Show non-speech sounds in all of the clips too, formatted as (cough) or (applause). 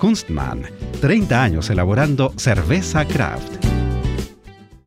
Kunstmann, 30 años elaborando cerveza craft.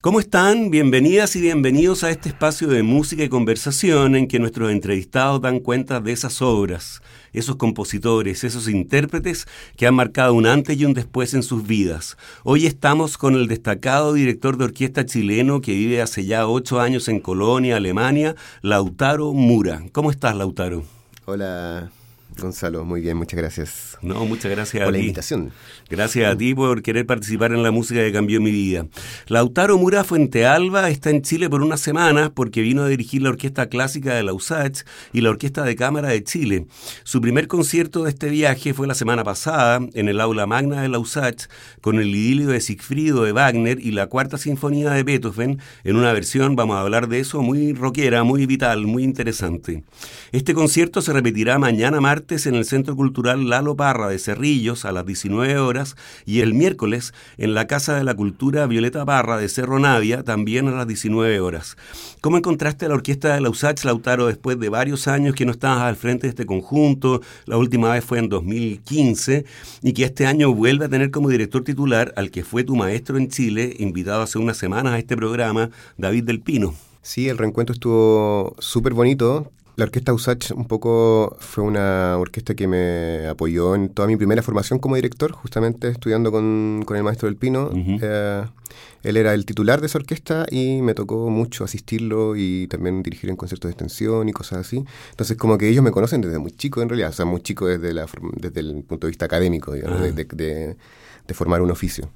¿Cómo están? Bienvenidas y bienvenidos a este espacio de música y conversación en que nuestros entrevistados dan cuenta de esas obras, esos compositores, esos intérpretes que han marcado un antes y un después en sus vidas. Hoy estamos con el destacado director de orquesta chileno que vive hace ya ocho años en Colonia, Alemania, Lautaro Mura. ¿Cómo estás, Lautaro? Hola, Gonzalo, muy bien, muchas gracias. No, muchas gracias por a la ti. invitación. Gracias a ti por querer participar en la música que cambió mi vida. Lautaro Mura Fuentealba está en Chile por unas semanas porque vino a dirigir la Orquesta Clásica de la USACH y la Orquesta de Cámara de Chile. Su primer concierto de este viaje fue la semana pasada en el aula magna de la USACH con el idilio de Siegfriedo de Wagner y la Cuarta Sinfonía de Beethoven en una versión, vamos a hablar de eso, muy rockera, muy vital, muy interesante. Este concierto se repetirá mañana martes en el Centro Cultural Lalo Parra de Cerrillos a las 19 horas y el miércoles en la Casa de la Cultura Violeta Parra de Cerro Navia también a las 19 horas. ¿Cómo encontraste a la orquesta de la USACH, Lautaro, después de varios años que no estabas al frente de este conjunto? La última vez fue en 2015 y que este año vuelve a tener como director titular al que fue tu maestro en Chile, invitado hace unas semanas a este programa, David Del Pino. Sí, el reencuentro estuvo súper bonito. La orquesta USACH un poco fue una orquesta que me apoyó en toda mi primera formación como director, justamente estudiando con, con el maestro del Pino. Eh, él era el titular de esa orquesta y me tocó mucho asistirlo y también dirigir en conciertos de extensión y cosas así. Entonces como que ellos me conocen desde muy chico en realidad, o sea, muy chico desde, la, desde el punto de vista académico, digamos, Ah. de, de- de- de formar un oficio.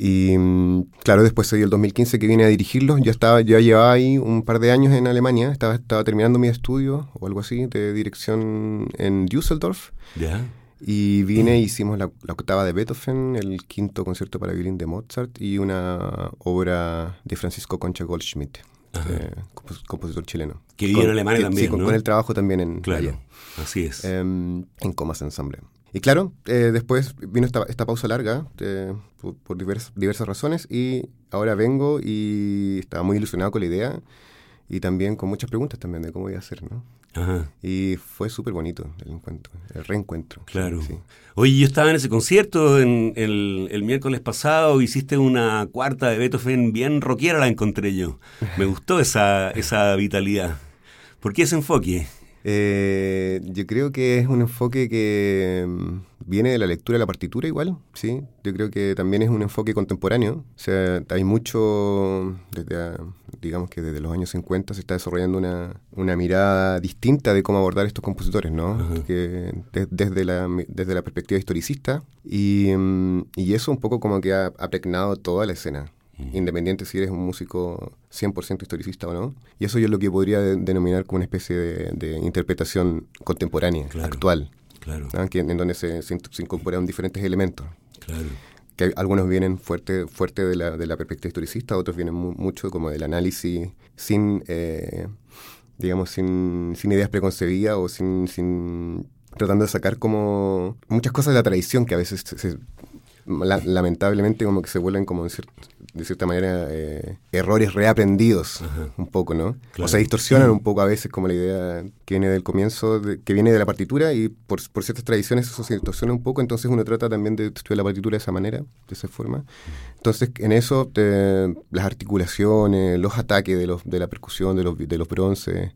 Y mm, claro, después del 2015 que vine a dirigirlos, ya estaba, ya llevaba ahí un par de años en Alemania, estaba, estaba terminando mi estudio o algo así de dirección en Düsseldorf. ¿Ya? Y vine e hicimos la, la octava de Beethoven, el quinto concierto para violín de Mozart y una obra de Francisco Concha Goldschmidt, eh, compos- compositor chileno. Que vive en Alemania que- también, Sí, con el trabajo también en Claro, allá, así es. em, en Comas Ensemble. Y claro, eh, después vino esta, esta pausa larga eh, por, por divers- diversas razones y ahora vengo y estaba muy ilusionado con la idea y también con muchas preguntas también de cómo iba a ser, ¿no? Ajá. Y fue súper bonito el encuentro, el reencuentro. Claro. Sí. Oye, yo estaba en ese concierto en el, el miércoles pasado, hiciste una cuarta de Beethoven bien rockera, la encontré yo. Me gustó esa, esa vitalidad. ¿Por qué ese enfoque? Eh, yo creo que es un enfoque que mm, viene de la lectura de la partitura igual, ¿sí? Yo creo que también es un enfoque contemporáneo. O sea, hay mucho, desde, ah, digamos que desde los años 50 se está desarrollando una, una mirada distinta de cómo abordar estos compositores, ¿no? Que de- desde, la, desde la perspectiva historicista. Y, mm, y eso un poco como que ha, ha pregnado toda la escena independiente si eres un músico 100% historicista o no. Y eso yo es lo que podría de- denominar como una especie de, de interpretación contemporánea, Claro. actual, Claro, ¿no? Que- en donde se, se, int- se incorporan diferentes elementos. claro. Que algunos vienen fuerte, fuerte de, la, de la perspectiva historicista, otros vienen mu- mucho como del análisis sin, eh, digamos, sin, sin ideas preconcebidas o sin, sin tratando de sacar como muchas cosas de la tradición que a veces se- se- la- lamentablemente como que se vuelven como de, cier- de cierta manera eh, errores reaprendidos Ajá. un poco, ¿no? Claro. O se distorsionan un poco a veces como la idea que viene del comienzo, de- que viene de la partitura y por, por ciertas tradiciones eso se distorsiona un poco, entonces uno trata también de estudiar la partitura de esa manera, de esa forma. Entonces en eso te- las articulaciones, los ataques de, los, de la percusión, de los, de los bronces,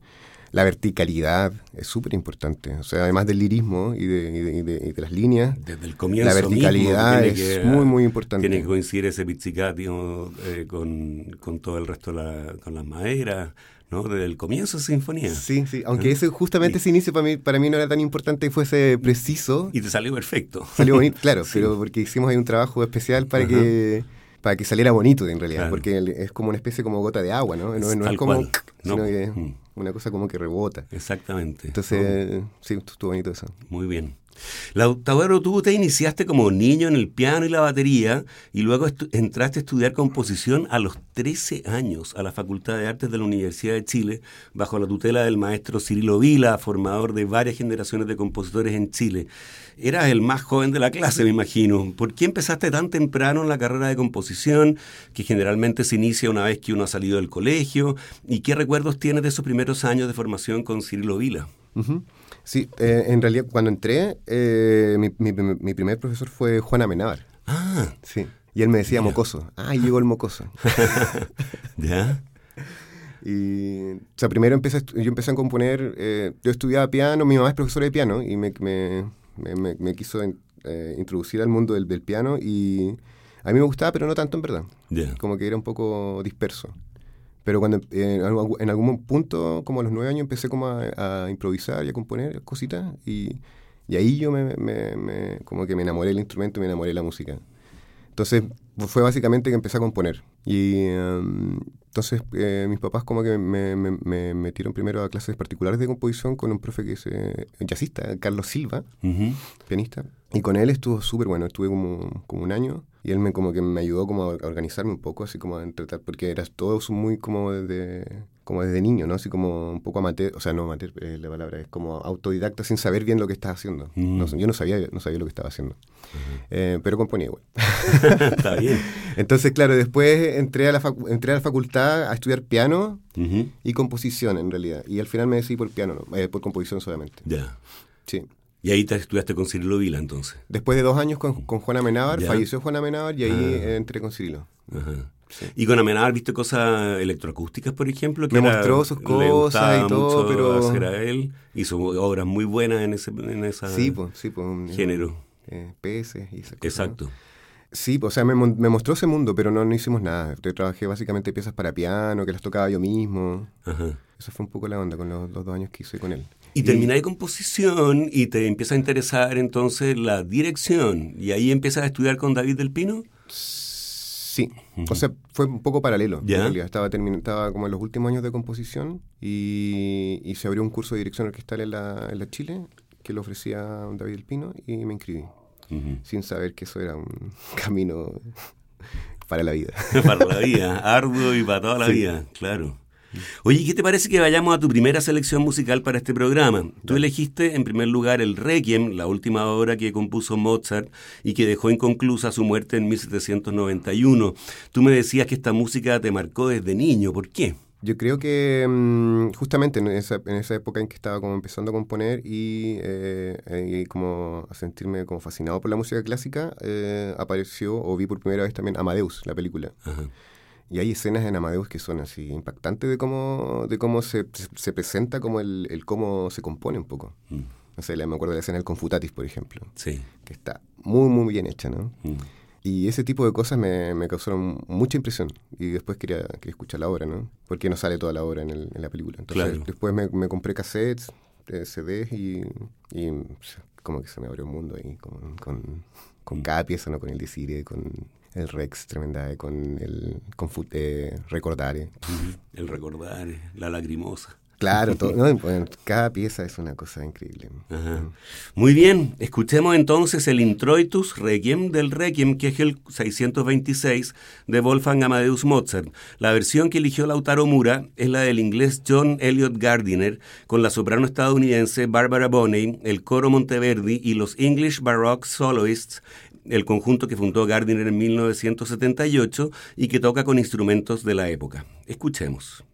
la verticalidad es súper importante. O sea, además del lirismo y de, y de, y de- y de las líneas, Desde el comienzo la verticalidad mismo, es muy, muy importante. Tiene que coincidir ese pizzicatio eh, con, con todo el resto, de la, con las maderas, ¿no? Desde el comienzo de sinfonía. Sí, sí, aunque ¿Eh? ese, justamente ese inicio para mí, para mí no era tan importante que fuese preciso. Y te salió perfecto. Salió bonito, (laughs) claro, pero porque hicimos ahí un trabajo especial para Ajá. que para que saliera bonito en realidad, Claro. porque es como una especie como gota de agua, ¿no? No, no es como, cual. No. sino que es Mm. una cosa como que rebota. Exactamente. Entonces, sí, estuvo bonito eso. Muy bien. Lautaro, tú te iniciaste como niño en el piano y la batería y luego entraste a estudiar composición a los 13 años a la Facultad de Artes de la Universidad de Chile bajo la tutela del maestro Cirilo Vila, formador de varias generaciones de compositores en Chile. Eras el más joven de la clase, me imagino. ¿Por qué empezaste tan temprano en la carrera de composición, que generalmente se inicia una vez que uno ha salido del colegio? ¿Y qué recuerdos tienes de esos primeros años de formación con Cirilo Vila? Sí, eh, en realidad cuando entré, eh, mi, mi- mi primer profesor fue Juan Amenábar. Ah, Sí. Y él me decía mocoso. Ah, llegó el mocoso. (laughs) ¿ya? Y, o sea, primero empecé, yo empecé a componer, eh, yo estudiaba piano, mi mamá es profesora de piano y me, me, me- quiso eh, introducir al mundo del, del piano y a mí me gustaba, pero no tanto en verdad, Ya. como que era un poco disperso. Pero cuando eh, en, algún, en algún punto, como a los nueve años, empecé como a, a improvisar y a componer cositas y, y ahí yo me, me- me- como que me enamoré del instrumento, me enamoré de la música. Entonces fue básicamente que empecé a componer. Y em, entonces eh, mis papás como que me, me- me metieron primero a clases particulares de composición con un profe que es eh, jazzista, Carlos Silva, Ujú. pianista. Y con él estuvo súper bueno, estuve como, como un año y él me como que me ayudó como a organizarme un poco, así como a tratar, porque eras todos muy como desde, como desde niño, ¿no? Así como un poco amateur, o sea, no amateur es la palabra, es como autodidacta sin saber bien lo que estás haciendo. Mm. No yo no sabía, no sabía lo que estaba haciendo, Eh, pero componía igual. (laughs) Está bien. (laughs) Entonces, claro, después entré a, la facu- entré a la facultad a estudiar piano y composición en realidad. Y al final me decidí por piano, no, eh, por composición solamente. Ya. Sí. Y ahí te estudiaste con Cirilo Vila, entonces. Después de dos años con, con Juan Amenábar, Ya. falleció Juan Amenábar y ahí Ah. entré con Cirilo. Ajá. Sí. Y con Amenábar viste cosas electroacústicas, por ejemplo. Que Me era- mostró sus cosas y todo, mucho pero- hacer a él. Hizo obras muy buenas en ese en esa Sí, pues, sí, un- género. eh, peces y esas cosas. ¿no? Exacto. Sí, pues, o sea, me, me mostró ese mundo, pero no, no hicimos nada. Yo trabajé básicamente piezas para piano, que las tocaba yo mismo. Ajá. Esa fue un poco la onda con los, los dos años que hice con él. Y termináis composición y te empieza a interesar entonces la dirección. Y ahí empiezas a estudiar con David del Pino. Sí, o sea, fue un poco paralelo. Ya. En realidad, estaba, estaba como en los últimos años de composición y, y se abrió un curso de dirección orquestal en la, en la Chile que lo ofrecía David El Pino y me inscribí, sin saber que eso era un (laughs) camino para la vida. (laughs) para la (laughs) vida, arduo y para toda la Sí. vida, claro. Oye, ¿qué te parece que vayamos a tu primera selección musical para este programa? Tú elegiste en primer lugar el Requiem, la última obra que compuso Mozart y que dejó inconclusa su muerte en 1791. Tú me decías que esta música te marcó desde niño, ¿por qué? Yo creo que mm, justamente en esa, en esa época en que estaba como empezando a componer y, eh, y como a sentirme como fascinado por la música clásica, eh, apareció o vi por primera vez también Amadeus, la película. Ajá. Y hay escenas en Amadeus que son así impactantes de cómo, de cómo se, se- se presenta, como el, el cómo se compone un poco. Mm, No sé, me acuerdo de la escena del Confutatis, por ejemplo, Sí. que está muy, muy bien hecha, ¿no? Mm. Y ese tipo de cosas me, me causaron mucha impresión. Y después quería, quería escuchar la obra, ¿no? Porque no sale toda la obra en, el- en la película. Entonces, Claro. después me, me compré cassettes, eh, CDs y, y como que se me abrió un mundo ahí con, con, con cada pieza, ¿no? Con el Desire, con el Rex Tremendae, con el Confut eh, Recordare. (laughs) El recordar, la lagrimosa. Claro, todo, ¿no? (laughs) Bueno, cada pieza es una cosa increíble. Ajá. Muy bien, escuchemos entonces el Introitus Requiem del Requiem, que es el 626 de Wolfgang Amadeus Mozart. La versión que eligió Lautaro Mura es la del inglés John Elliot Gardiner, con la soprano estadounidense Barbara Bonney, el coro Monteverdi y los English Baroque Soloists, el conjunto que fundó Gardiner en 1978 y que toca con instrumentos de la época. Escuchemos.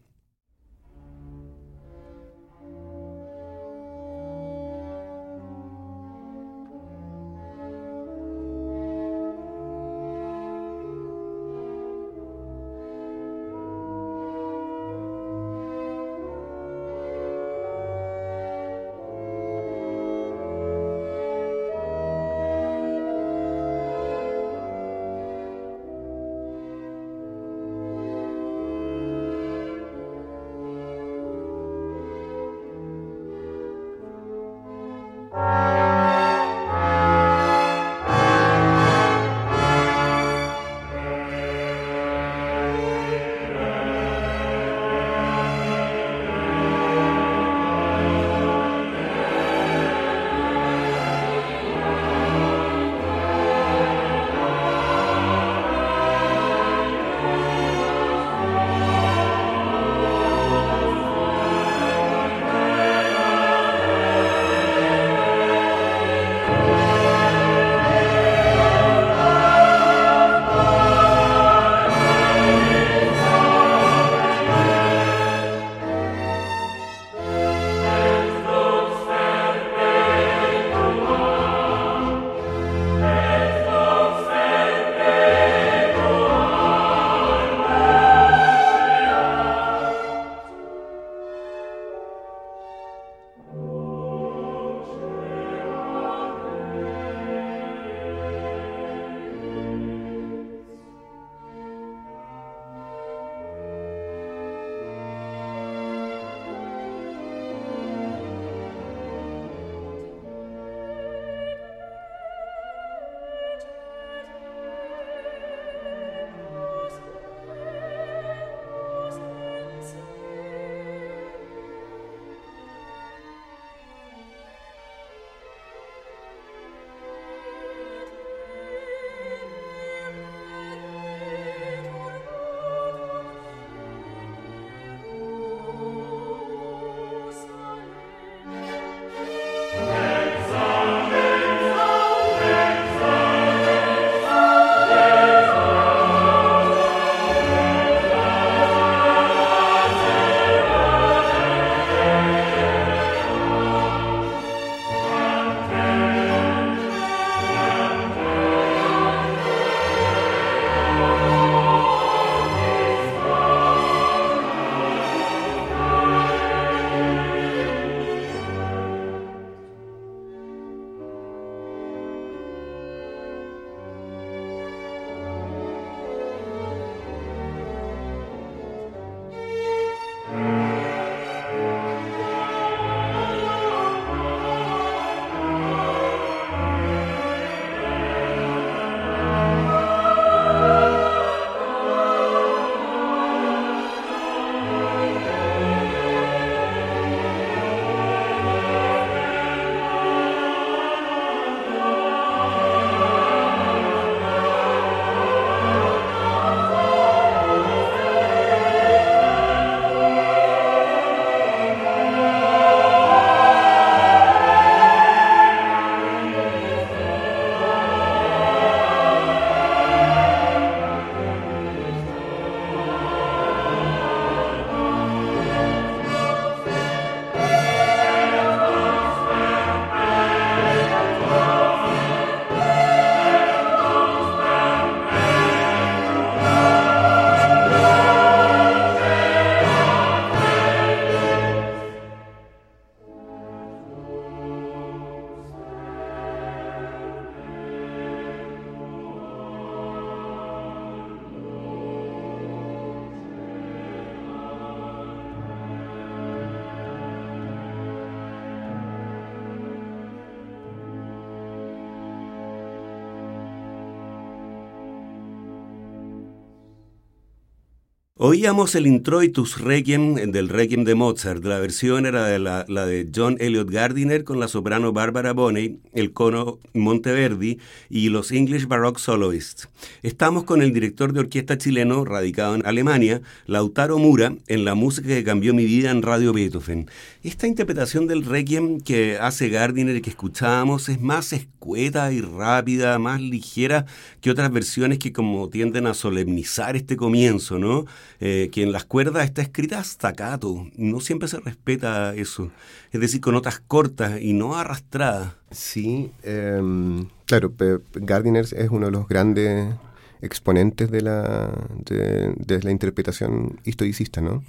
Oíamos el introitus Requiem del Requiem de Mozart. La versión era de la, de John Elliot Gardiner con la soprano Barbara Bonney, el cono Monteverdi y los English Baroque Soloists. Estamos con el director de orquesta chileno radicado en Alemania, Lautaro Mura, en la música que cambió mi vida en Radio Beethoven. Esta interpretación del Requiem que hace Gardiner y que escuchábamos es más escueta y rápida, más ligera que otras versiones que como tienden a solemnizar este comienzo, ¿no? Eh, que en las cuerdas está escrita staccato. No siempre se respeta eso. Es decir, con notas cortas y no arrastradas. Sí, em, claro, Gardiner es uno de los grandes exponentes de la, de, la interpretación historicista, ¿no?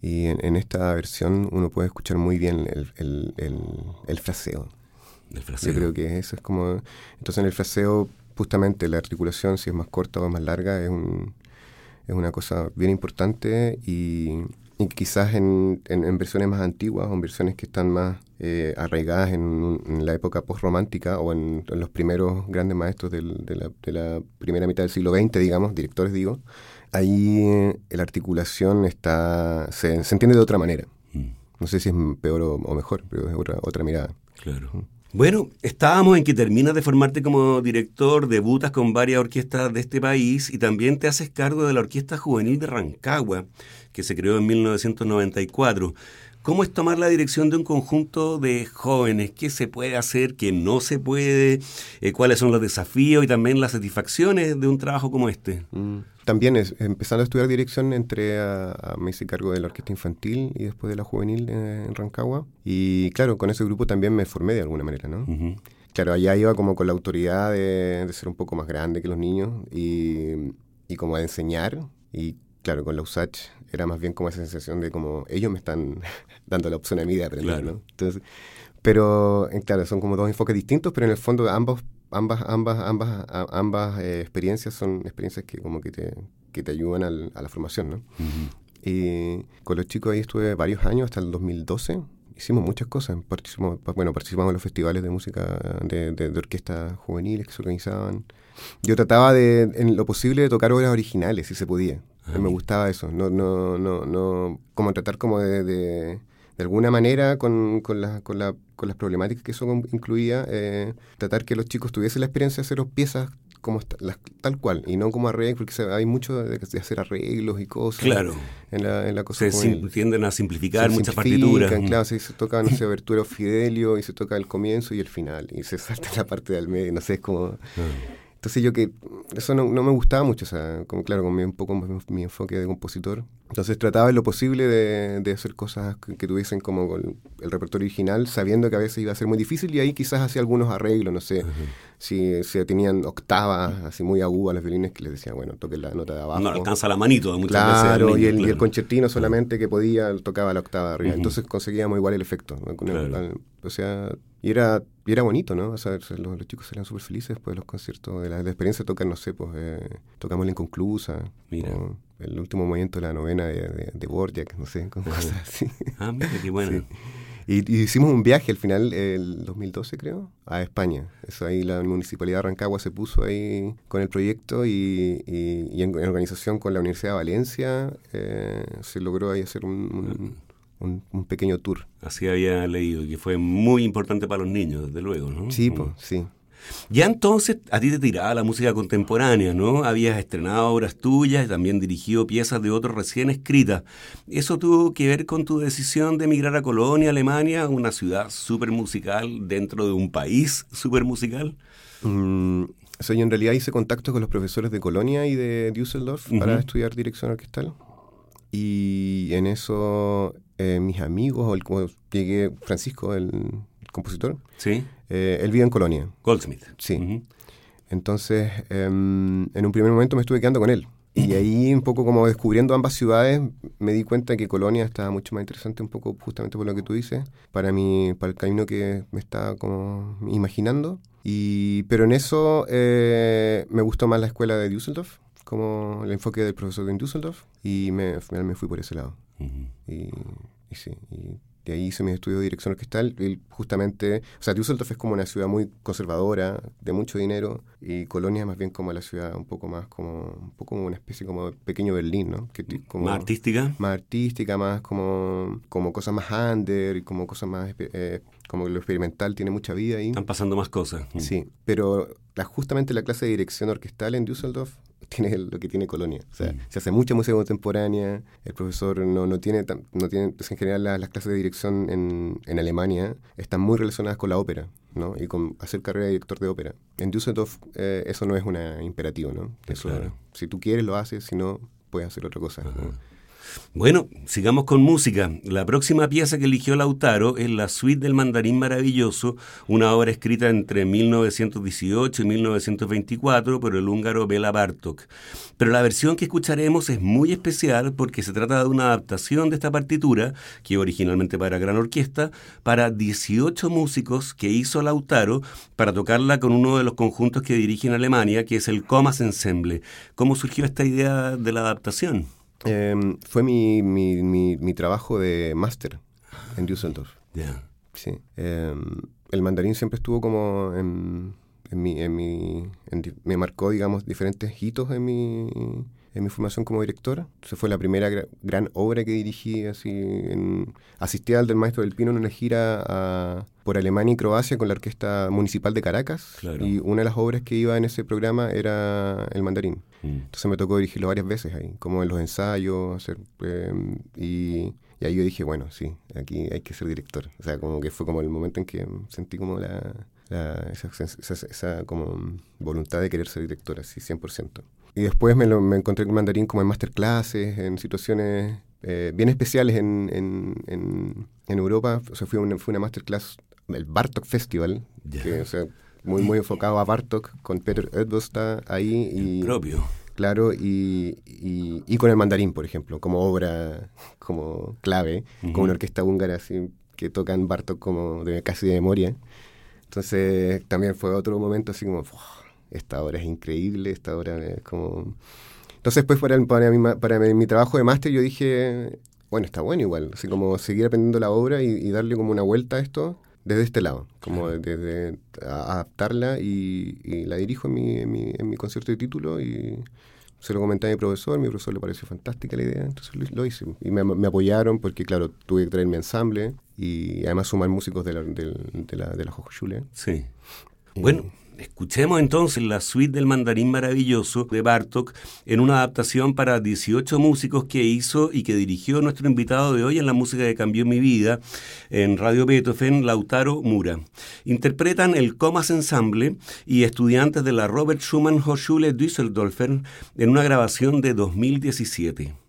Y en, esta versión uno puede escuchar muy bien el, el, el, fraseo. El fraseo. Yo creo que eso es como... Entonces en el fraseo, justamente la articulación, si es más corta o más larga, es un es una cosa bien importante y, quizás en, en, versiones más antiguas o en versiones que están más eh, arraigadas en, la época postromántica o en, los primeros grandes maestros de, la, de, la, primera mitad del siglo XX, digamos, directores digo, ahí eh, la articulación está se, entiende de otra manera. Mm. No sé si es peor o, mejor, pero es otra, otra mirada. Claro. Bueno, estábamos en que terminas de formarte como director, debutas con varias orquestas de este país y también te haces cargo de la Orquesta Juvenil de Rancagua, que se creó en 1994. ¿Cómo es tomar la dirección de un conjunto de jóvenes? ¿Qué se puede hacer? ¿Qué no se puede? Eh, ¿Cuáles son los desafíos y también las satisfacciones de un trabajo como este? Mm. También es, empezando a estudiar dirección entré a, me hice cargo de la orquesta infantil y después de la juvenil en Rancagua. Y claro, con ese grupo también me formé de alguna manera, ¿no? Claro, allá iba como con la autoridad de, ser un poco más grande que los niños y, y como a enseñar. Y claro, con la USACH era más bien como esa sensación de como ellos me están (laughs) dando la opción a mí de aprender, ¿no? Entonces, pero eh, claro, son como dos enfoques distintos, pero en el fondo ambos ambas, ambas, ambas, ambas eh, experiencias son experiencias que como que te, que te ayudan al, a la formación, ¿no? Y con los chicos ahí estuve varios años, hasta el 2012. Hicimos muchas cosas. Participamos, bueno, participamos en los festivales de música de, de, orquestas juveniles que se organizaban. Yo trataba de, en lo posible, de tocar obras originales, si se podía. Me gustaba eso. No, no, no, no, como tratar como de de alguna manera, con, con, la, con, la, con las problemáticas que eso incluía, eh, tratar que los chicos tuviesen la experiencia de hacer piezas como tal cual y no como arreglos, porque hay mucho de, hacer arreglos y cosas claro. en, la, en la cosa. Se tienden a simplificar muchas partituras. Claro, se toca, no sé, Abertura Fidelio y se toca el comienzo y el final y se salta la parte del medio, no sé, es como... Ah. Entonces yo que eso no, me gustaba mucho, o sea, como claro, con mi, un poco mi, enfoque de compositor. Entonces trataba en lo posible de, hacer cosas que, tuviesen como el, repertorio original, sabiendo que a veces iba a ser muy difícil y ahí quizás hacía algunos arreglos, no sé, si, si, tenían octavas así muy agudas los violines que les decía, bueno, toque la nota de abajo. No alcanza la manito muchas claro, veces. y, el, y el concertino solamente que podía tocaba la octava de arriba. Entonces conseguíamos igual el efecto. o sea, y era, y era bonito, ¿no? O sea, los, chicos salían súper felices después de los conciertos, de la, experiencia de tocar, no sé, pues eh, tocamos la inconclusa, Mira. El último movimiento de la novena de, de, de no sé, con cosas así. Ah, mira, qué bueno. Y, hicimos un viaje al final, el 2012 creo, a España. Eso ahí la Municipalidad de Rancagua se puso ahí con el proyecto y, y, en, organización con la Universidad de Valencia eh, se logró ahí hacer un un, pequeño tour. Así había leído, que fue muy importante para los niños, desde luego, ¿no? Sí, pues, sí. Ya entonces a ti te tiraba la música contemporánea, ¿no? Habías estrenado obras tuyas y también dirigido piezas de otros recién escritas. ¿Eso tuvo que ver con tu decisión de emigrar a Colonia, Alemania, una ciudad súper musical dentro de un país súper musical? Mm, yo en realidad hice contacto con los profesores de Colonia y de Düsseldorf para estudiar dirección orquestal. Y en eso eh, mis amigos, o el, llegué, Francisco, el, compositor, ¿Sí? Eh, él vive en Colonia. Goldsmith. Sí. Entonces, em, en un primer momento me estuve quedando con él. Y ahí, un poco como descubriendo ambas ciudades, me di cuenta que Colonia estaba mucho más interesante, un poco justamente por lo que tú dices, para, mi, para el camino que me estaba como imaginando. Y, pero en eso eh, me gustó más la escuela de Düsseldorf, como el enfoque del profesor de Düsseldorf, y me, me fui por ese lado. y, sí, de ahí hice mis estudios de dirección orquestal. Y justamente, o sea, Düsseldorf es como una ciudad muy conservadora, de mucho dinero, y Colonia más bien como la ciudad un poco más como, un poco como una especie como de pequeño Berlín, ¿no? Que, como, ¿Más artística? Más artística, más como, como cosas más under, y como cosas más, eh, como lo experimental tiene mucha vida ahí. Están pasando más cosas. Sí, pero la, justamente la clase de dirección orquestal en Düsseldorf tiene lo que tiene Colonia. O sea, se hace mucha música contemporánea, el profesor no, no tiene, no tiene pues, en general las, clases de dirección en, en, Alemania están muy relacionadas con la ópera, ¿no? Y con hacer carrera de director de ópera. En Düsseldorf eh, eso no es un imperativo, ¿no? Eso, Si tú quieres lo haces, si no, puedes hacer otra cosa. Bueno, sigamos con música. La próxima pieza que eligió Lautaro es la Suite del Mandarín Maravilloso, una obra escrita entre 1918 y 1924 por el húngaro Bela Bartok. Pero la versión que escucharemos es muy especial porque se trata de una adaptación de esta partitura, que originalmente para gran orquesta, para 18 músicos que hizo Lautaro para tocarla con uno de los conjuntos que dirige en Alemania, que es el Comas Ensemble. ¿Cómo surgió esta idea de la adaptación? Em, fue mi, mi, mi, trabajo de máster en Düsseldorf. Sí. Em, el mandarín siempre estuvo como en, en mi, en mi me marcó, digamos, diferentes hitos en mi, en mi formación como directora. Entonces fue la primera gran obra que dirigí, así, en, asistí al del Maestro del Pino en una gira por Alemania y Croacia con la Orquesta Municipal de Caracas. Y una de las obras que iba en ese programa era El Mandarín. Mm. Entonces me tocó dirigirlo varias veces ahí, como en los ensayos, hacer, em, y, ahí yo dije, bueno, sí, aquí hay que ser director. O sea, como que fue como el momento en que sentí como la, esa, como voluntad de querer ser director, así, 100%. Y después me, lo, me encontré con mandarín como en masterclasses, en situaciones eh, bien especiales en, en, en, Europa. O sea, fue una, fue una masterclass, el Bartok Festival, que, o sea, muy, muy enfocado a Bartok, con Peter Edvosta ahí. Y, propio. Claro, y, y, con el mandarín, por ejemplo, como obra como clave, con una orquesta húngara así, que tocan Bartok como de, casi de memoria. Entonces también fue otro momento así como, esta obra es increíble, esta obra es como... Entonces pues para, para, mi, para mi, trabajo de máster yo dije, bueno, está bueno igual, así como seguir aprendiendo la obra y darle como una vuelta a esto desde este lado, como desde adaptarla y, la dirijo en mi, en, mi, en mi concierto de título y se lo comenté a mi profesor, mi profesor le pareció fantástica la idea, entonces lo, hice. Y me, apoyaron porque, claro, tuve que traer mi ensamble y además sumar músicos de la, de, de la, de la Sí. bueno, Escuchemos entonces la suite del mandarín maravilloso de Bartok en una adaptación para 18 músicos que hizo y que dirigió nuestro invitado de hoy en la música que cambió mi vida en Radio Beethoven, Lautaro Mura. Interpretan el Comas Ensemble y estudiantes de la Robert Schumann Hochschule Düsseldorfer en una grabación de 2017.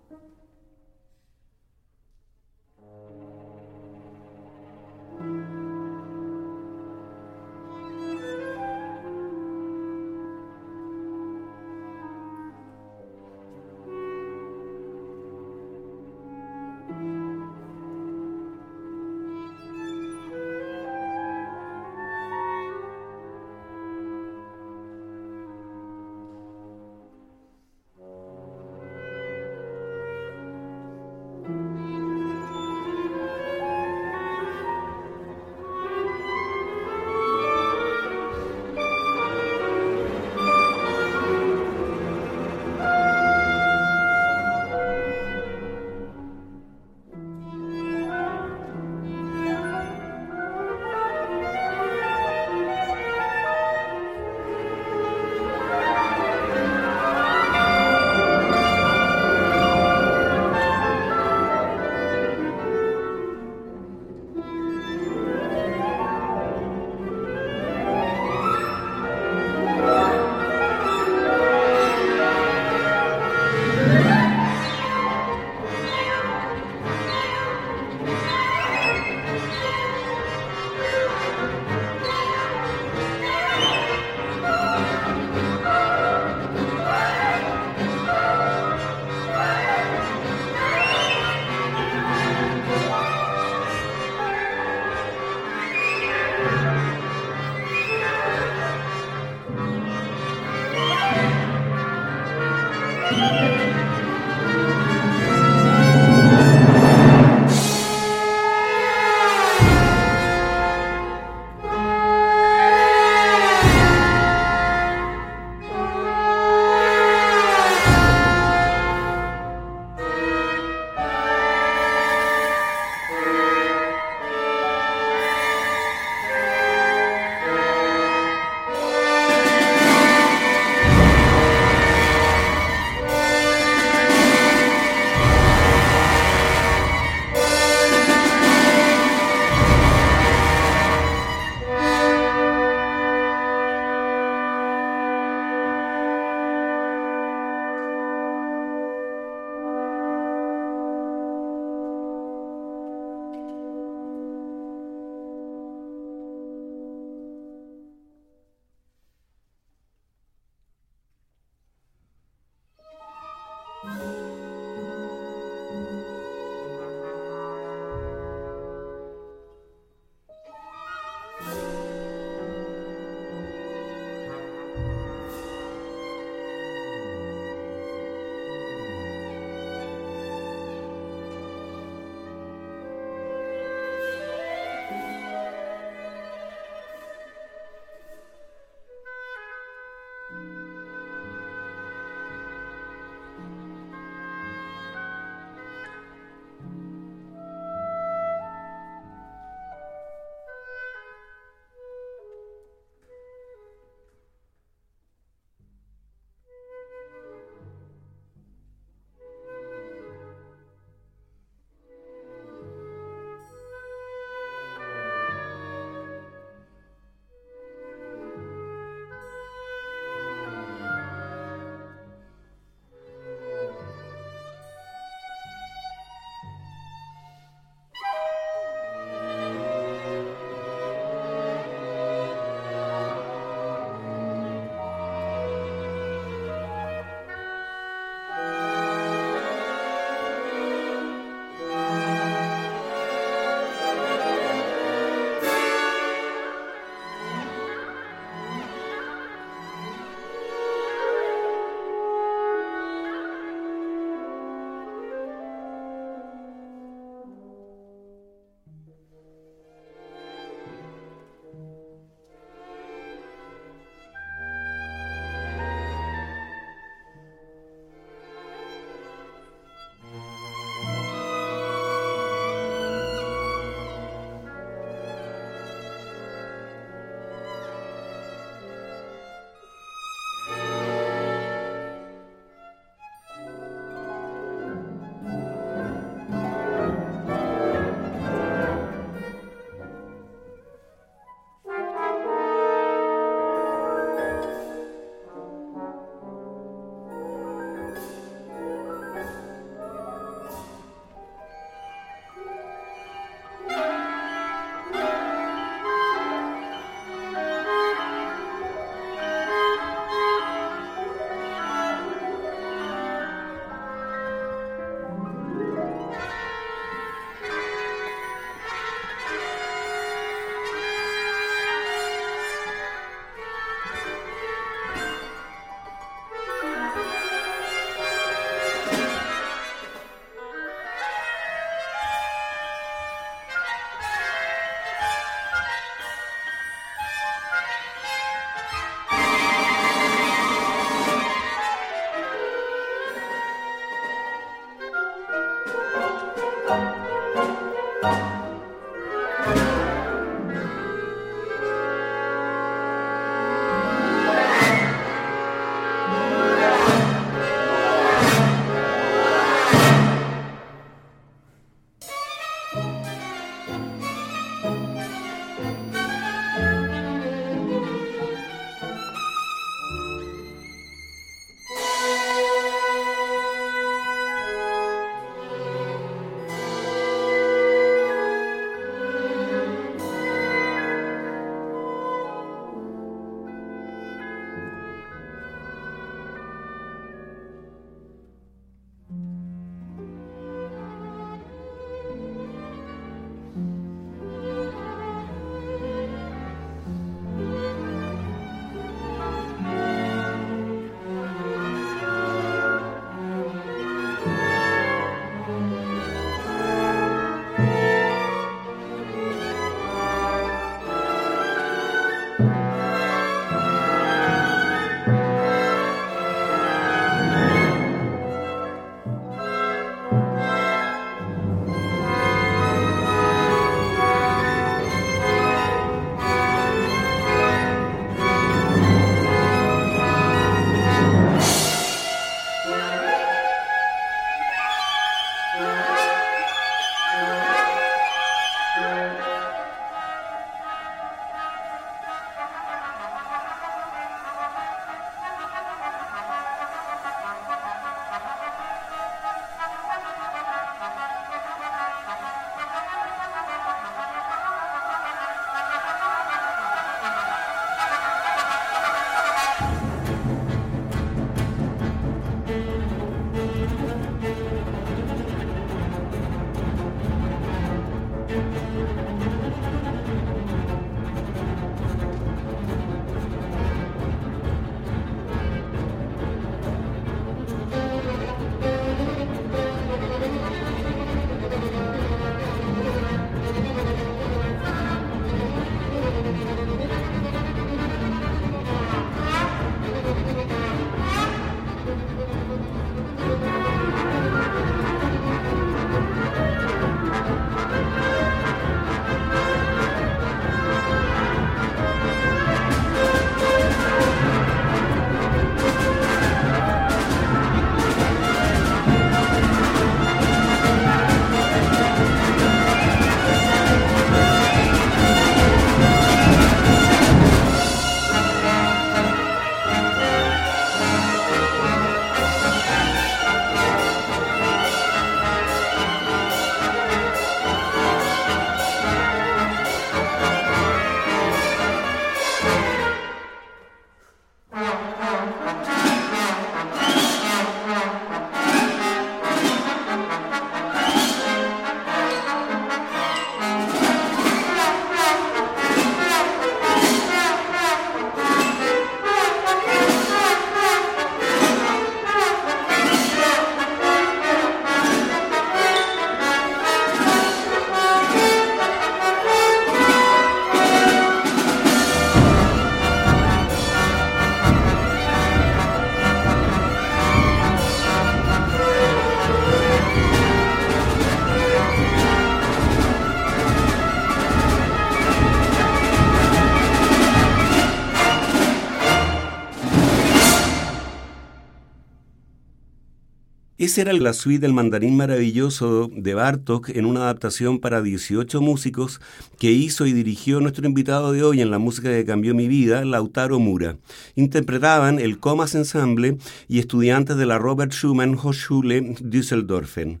Esa era la suite del mandarín maravilloso de Bartok en una adaptación para 18 músicos que hizo y dirigió nuestro invitado de hoy en la música que cambió mi vida, Lautaro Mura. Interpretaban el Comas Ensemble y estudiantes de la Robert Schumann Hochschule Düsseldorfen.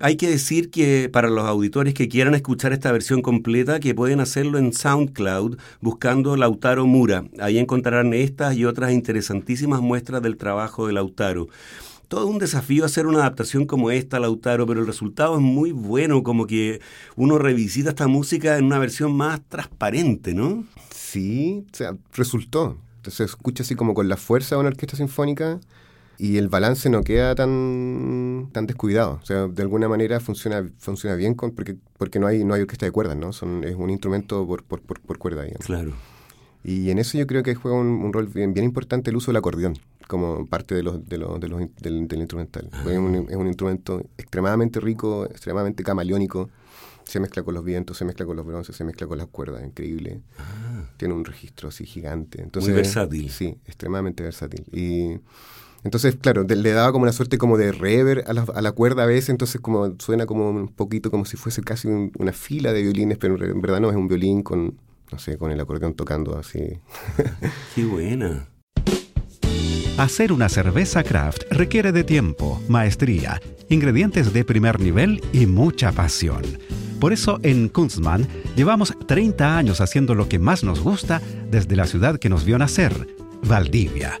Hay que decir que para los auditores que quieran escuchar esta versión completa, que pueden hacerlo en SoundCloud buscando Lautaro Mura. Ahí encontrarán estas y otras interesantísimas muestras del trabajo de Lautaro todo un desafío hacer una adaptación como esta, Lautaro, pero el resultado es muy bueno, como que uno revisita esta música en una versión más transparente, ¿no? Sí, o sea, resultó. Se escucha así como con la fuerza de una orquesta sinfónica y el balance no queda tan, tan descuidado. O sea, de alguna manera funciona, funciona bien con, porque, porque no hay, no hay orquesta de cuerdas, ¿no? Son, es un instrumento por, por, por, cuerda, digamos. Claro. Y en eso yo creo que juega un, rol bien, bien, importante el uso del acordeón como parte de los, de los, de los del, instrumental. Ah. Es, un, instrumento extremadamente rico, extremadamente camaleónico. Se mezcla con los vientos, se mezcla con los bronces, se mezcla con las cuerdas, increíble. Ah. Tiene un registro así gigante. Entonces, Muy versátil. Sí, extremadamente versátil. Y entonces, claro, le daba como una suerte como de rever a la, a la, cuerda a veces, entonces como suena como un poquito como si fuese casi una fila de violines, pero en verdad no es un violín con, no sé, con el acordeón tocando así. (laughs) Qué buena. Hacer una cerveza craft requiere de tiempo, maestría, ingredientes de primer nivel y mucha pasión. Por eso en Kunstmann llevamos 30 años haciendo lo que más nos gusta desde la ciudad que nos vio nacer, Valdivia.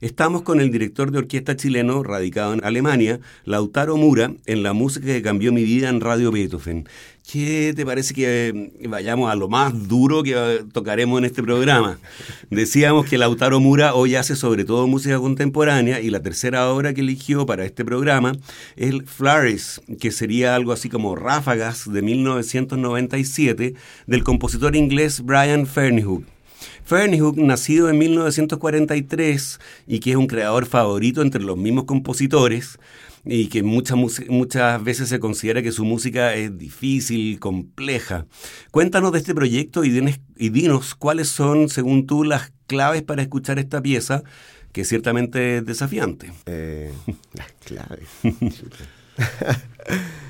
Estamos con el director de orquesta chileno radicado en Alemania, Lautaro Mura, en la música que cambió mi vida en Radio Beethoven. ¿Qué te parece que vayamos a lo más duro que tocaremos en este programa? Decíamos que Lautaro Mura hoy hace sobre todo música contemporánea y la tercera obra que eligió para este programa es Flores, que sería algo así como Ráfagas de 1997 del compositor inglés Brian Ferneyhough. Ferneyhough, nacido en 1943 y que es un creador favorito entre los mismos compositores, y que muchas, muchas veces se considera que su música es difícil, compleja. Cuéntanos de este proyecto y dinos, y dinos cuáles son, según tú, las claves para escuchar esta pieza, que ciertamente es desafiante. Eh, (laughs) las claves. (laughs) (laughs)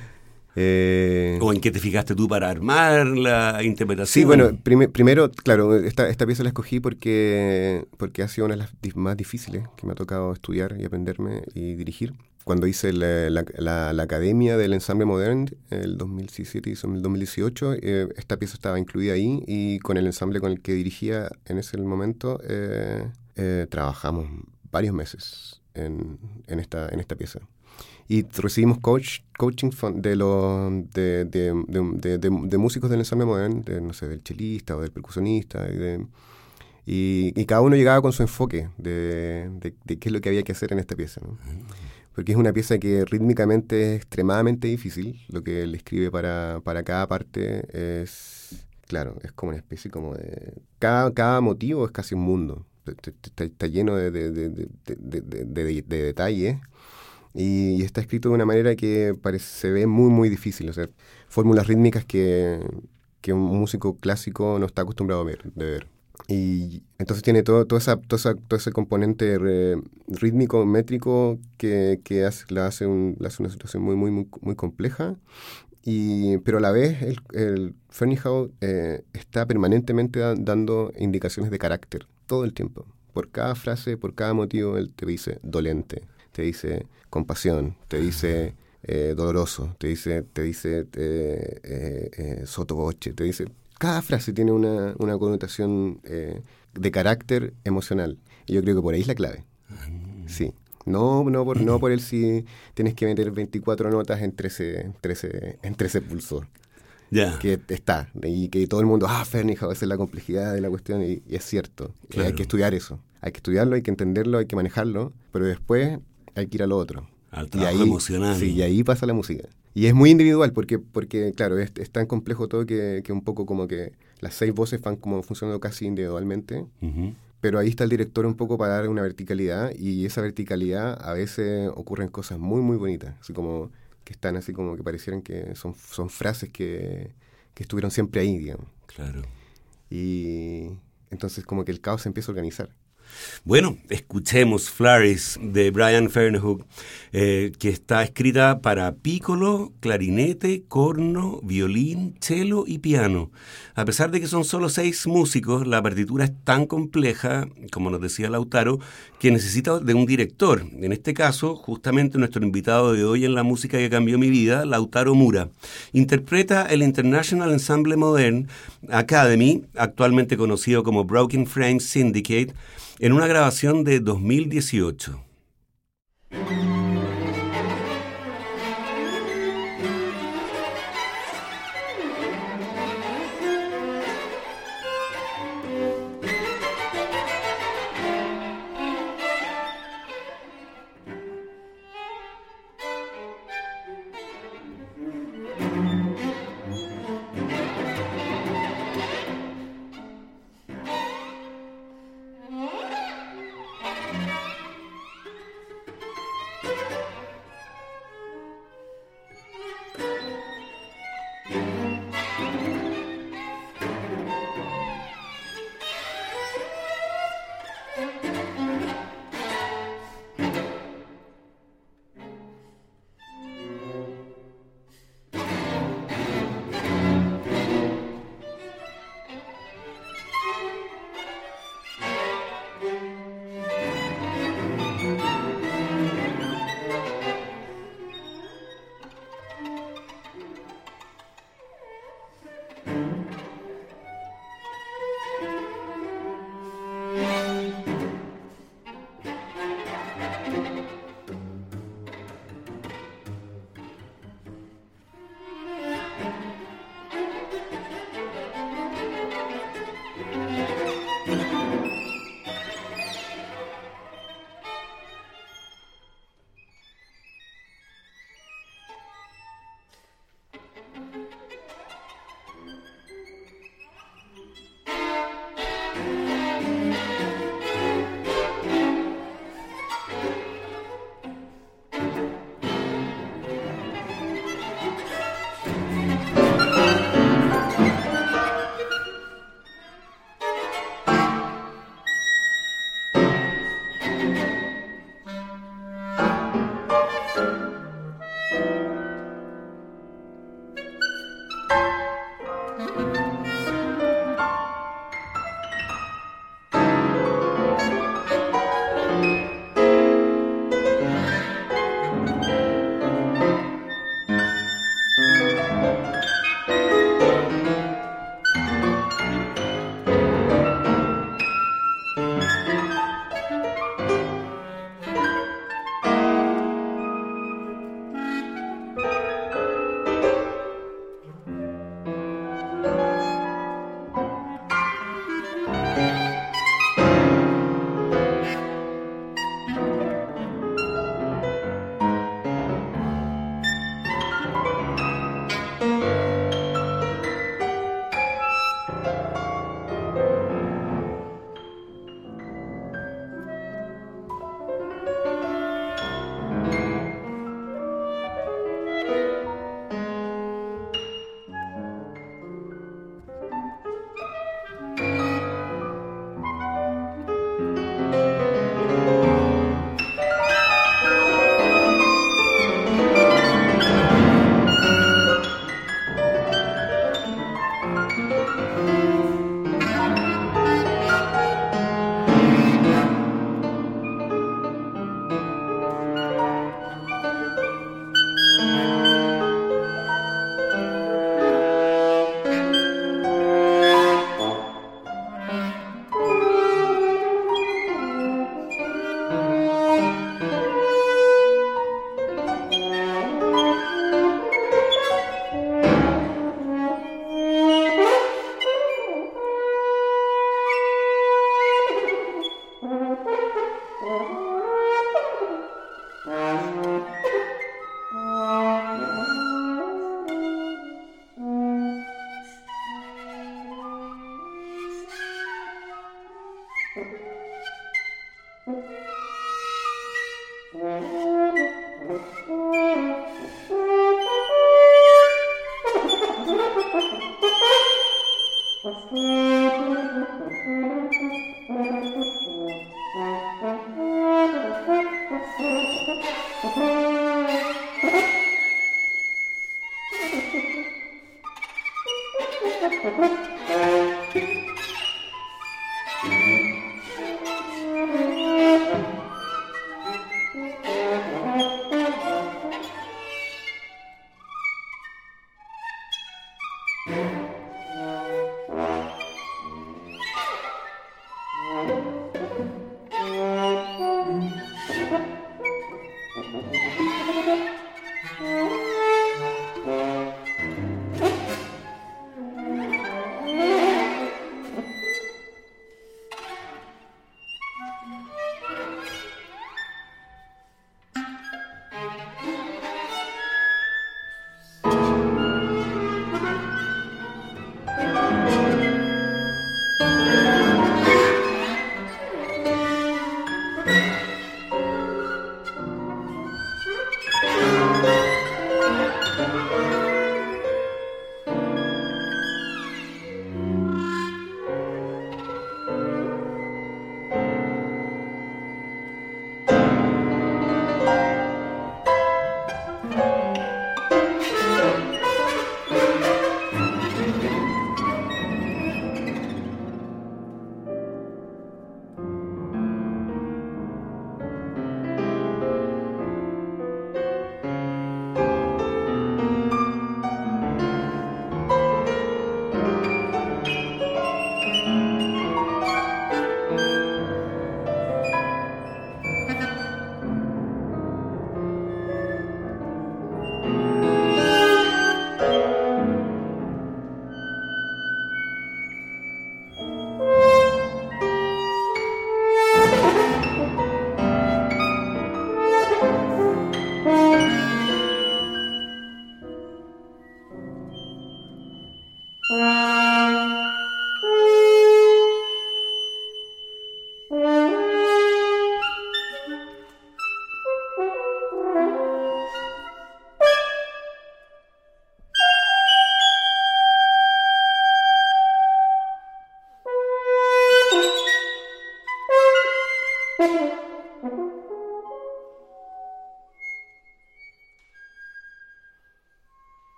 Eh, ¿O en qué te fijaste tú para armar la interpretación? Sí, bueno, primero, claro, esta, esta pieza la escogí porque, porque ha sido una de las más difíciles que me ha tocado estudiar y aprenderme y dirigir cuando hice la, la, Academia del Ensamble Modern, el 2017 y el 2018, eh, esta pieza estaba incluida ahí y con el ensamble con el que dirigía en ese momento eh, eh, trabajamos varios meses en, en, esta, en esta pieza. Y recibimos coach, coaching de, los de, de, de, músicos del ensamble modern, de, no sé, del chelista o del percusionista. Y, y, cada uno llegaba con su enfoque de, qué es lo que había que hacer en esta pieza. ¿no? Mm porque es una pieza que rítmicamente es extremadamente difícil. Lo que él escribe para, para cada parte es, claro, es como una especie como de... Cada, cada motivo es casi un mundo. Está, lleno de, de, de, de detalles y, está escrito de una manera que parece, se ve muy, muy difícil. O sea, fórmulas rítmicas que, que un músico clásico no está acostumbrado a ver, de ver. Y entonces tiene todo, todo, esa, todo, ese componente rítmico, métrico, que, que hace, la, hace un, hace una situación muy, muy, muy, muy compleja. Y, pero a la vez, el, el eh, está permanentemente dando indicaciones de carácter, todo el tiempo. Por cada frase, por cada motivo, él te dice dolente, te dice compasión, te dice eh, doloroso, te dice, te dice eh, eh sotoboche, te dice cada frase tiene una, una connotación eh, de carácter emocional. Y yo creo que por ahí es la clave. Sí. No, no por, no por el si tienes que meter 24 notas en 13, 13, en 13 pulsos. Ya. Que está. Y que todo el mundo, ah, Fernija, esa es la complejidad de la cuestión. Y, es cierto. hay que estudiar eso. Hay que estudiarlo, hay que entenderlo, hay que manejarlo. Pero después hay que ir a lo otro. Al trabajo emocional. Sí, y ahí pasa la música. Y es muy individual porque, porque claro, es, tan complejo todo que, que, un poco como que las seis voces van como funcionando casi individualmente. pero ahí está el director un poco para dar una verticalidad y esa verticalidad a veces ocurren cosas muy, muy bonitas, así como que están así como que parecieran que son, son frases que, que estuvieron siempre ahí, digamos. Claro. Y entonces como que el caos se empieza a organizar. Bueno, escuchemos Flurries de Brian Fernhook, eh, que está escrita para pícolo, clarinete, corno, violín, cello y piano. A pesar de que son solo seis músicos, la partitura es tan compleja, como nos decía Lautaro, que necesita de un director. En este caso, justamente nuestro invitado de hoy en la música que cambió mi vida, Lautaro Mura. Interpreta el International Ensemble Modern Academy, actualmente conocido como Broken Frame Syndicate, en una grabación de 2018.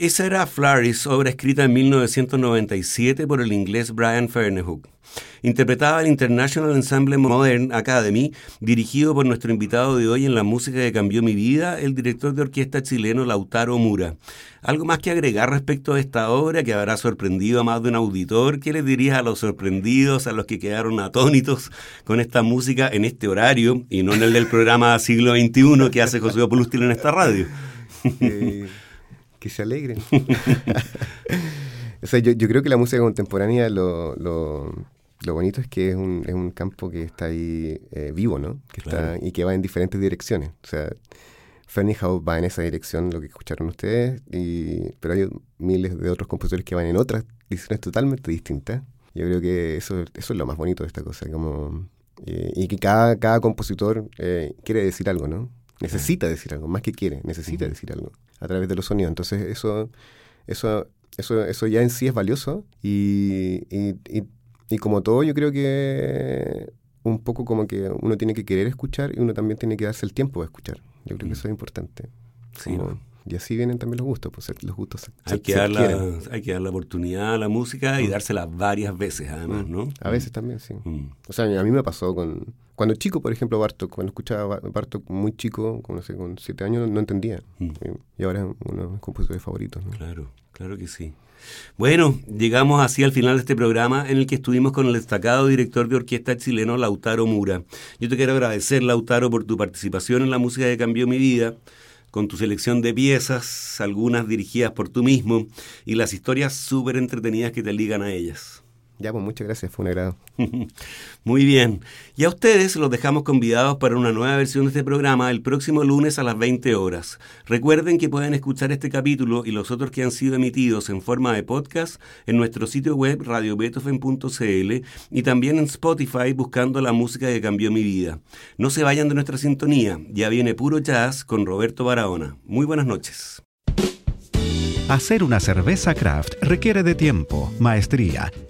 Esa era Flaris, obra escrita en 1997 por el inglés Brian Ferneyhough. interpretaba el International Ensemble Modern Academy, dirigido por nuestro invitado de hoy en la música que cambió mi vida, el director de orquesta chileno Lautaro Mura. ¿Algo más que agregar respecto a esta obra que habrá sorprendido a más de un auditor? ¿Qué les dirías a los sorprendidos, a los que quedaron atónitos con esta música en este horario y no en el del programa siglo XXI que hace José Opulústil en esta radio? (laughs) Eh, que se alegren. (laughs) o sea, yo, creo que la música contemporánea lo, lo, bonito es que es un, es un campo que está ahí eh, vivo, ¿no? Que está, y que va en diferentes direcciones. O sea, House va en esa dirección, lo que escucharon ustedes, y, pero hay miles de otros compositores que van en otras direcciones totalmente distintas. Yo creo que eso, eso es lo más bonito de esta cosa, como, eh, y que cada, cada compositor eh, quiere decir algo, ¿no? Necesita decir algo, más que quiere, necesita decir algo a través de los sonidos. Entonces eso, eso, eso, eso ya en sí es valioso y, y, y, y como todo yo creo que un poco como que uno tiene que querer escuchar y uno también tiene que darse el tiempo de escuchar. Yo creo que mm. eso es importante. Y así vienen también los gustos, pues los gustos hay, que dar la, hay que dar la oportunidad a la música y mm. dársela varias veces además, mm. ¿no? A veces también, sí. O sea, a mí me pasó con... Cuando chico, por ejemplo, Bartok, cuando escuchaba Bartok muy chico, como no sé, con siete años, no, entendía. Y ahora es uno de mis compositores favoritos. Claro, claro que sí. Bueno, llegamos así al final de este programa en el que estuvimos con el destacado director de orquesta chileno Lautaro Mura. Yo te quiero agradecer, Lautaro, por tu participación en la música que cambió mi vida, con tu selección de piezas, algunas dirigidas por tú mismo, y las historias súper entretenidas que te ligan a ellas. Ya, pues muchas gracias, fue un agrado. (laughs) Muy bien. Y a ustedes los dejamos convidados para una nueva versión de este programa el próximo lunes a las 20 horas. Recuerden que pueden escuchar este capítulo y los otros que han sido emitidos en forma de podcast en nuestro sitio web radiobeethoven.cl y también en Spotify buscando la música que cambió mi vida. No se vayan de nuestra sintonía, ya viene puro jazz con Roberto Barahona. Muy buenas noches. Hacer una cerveza craft requiere de tiempo, maestría,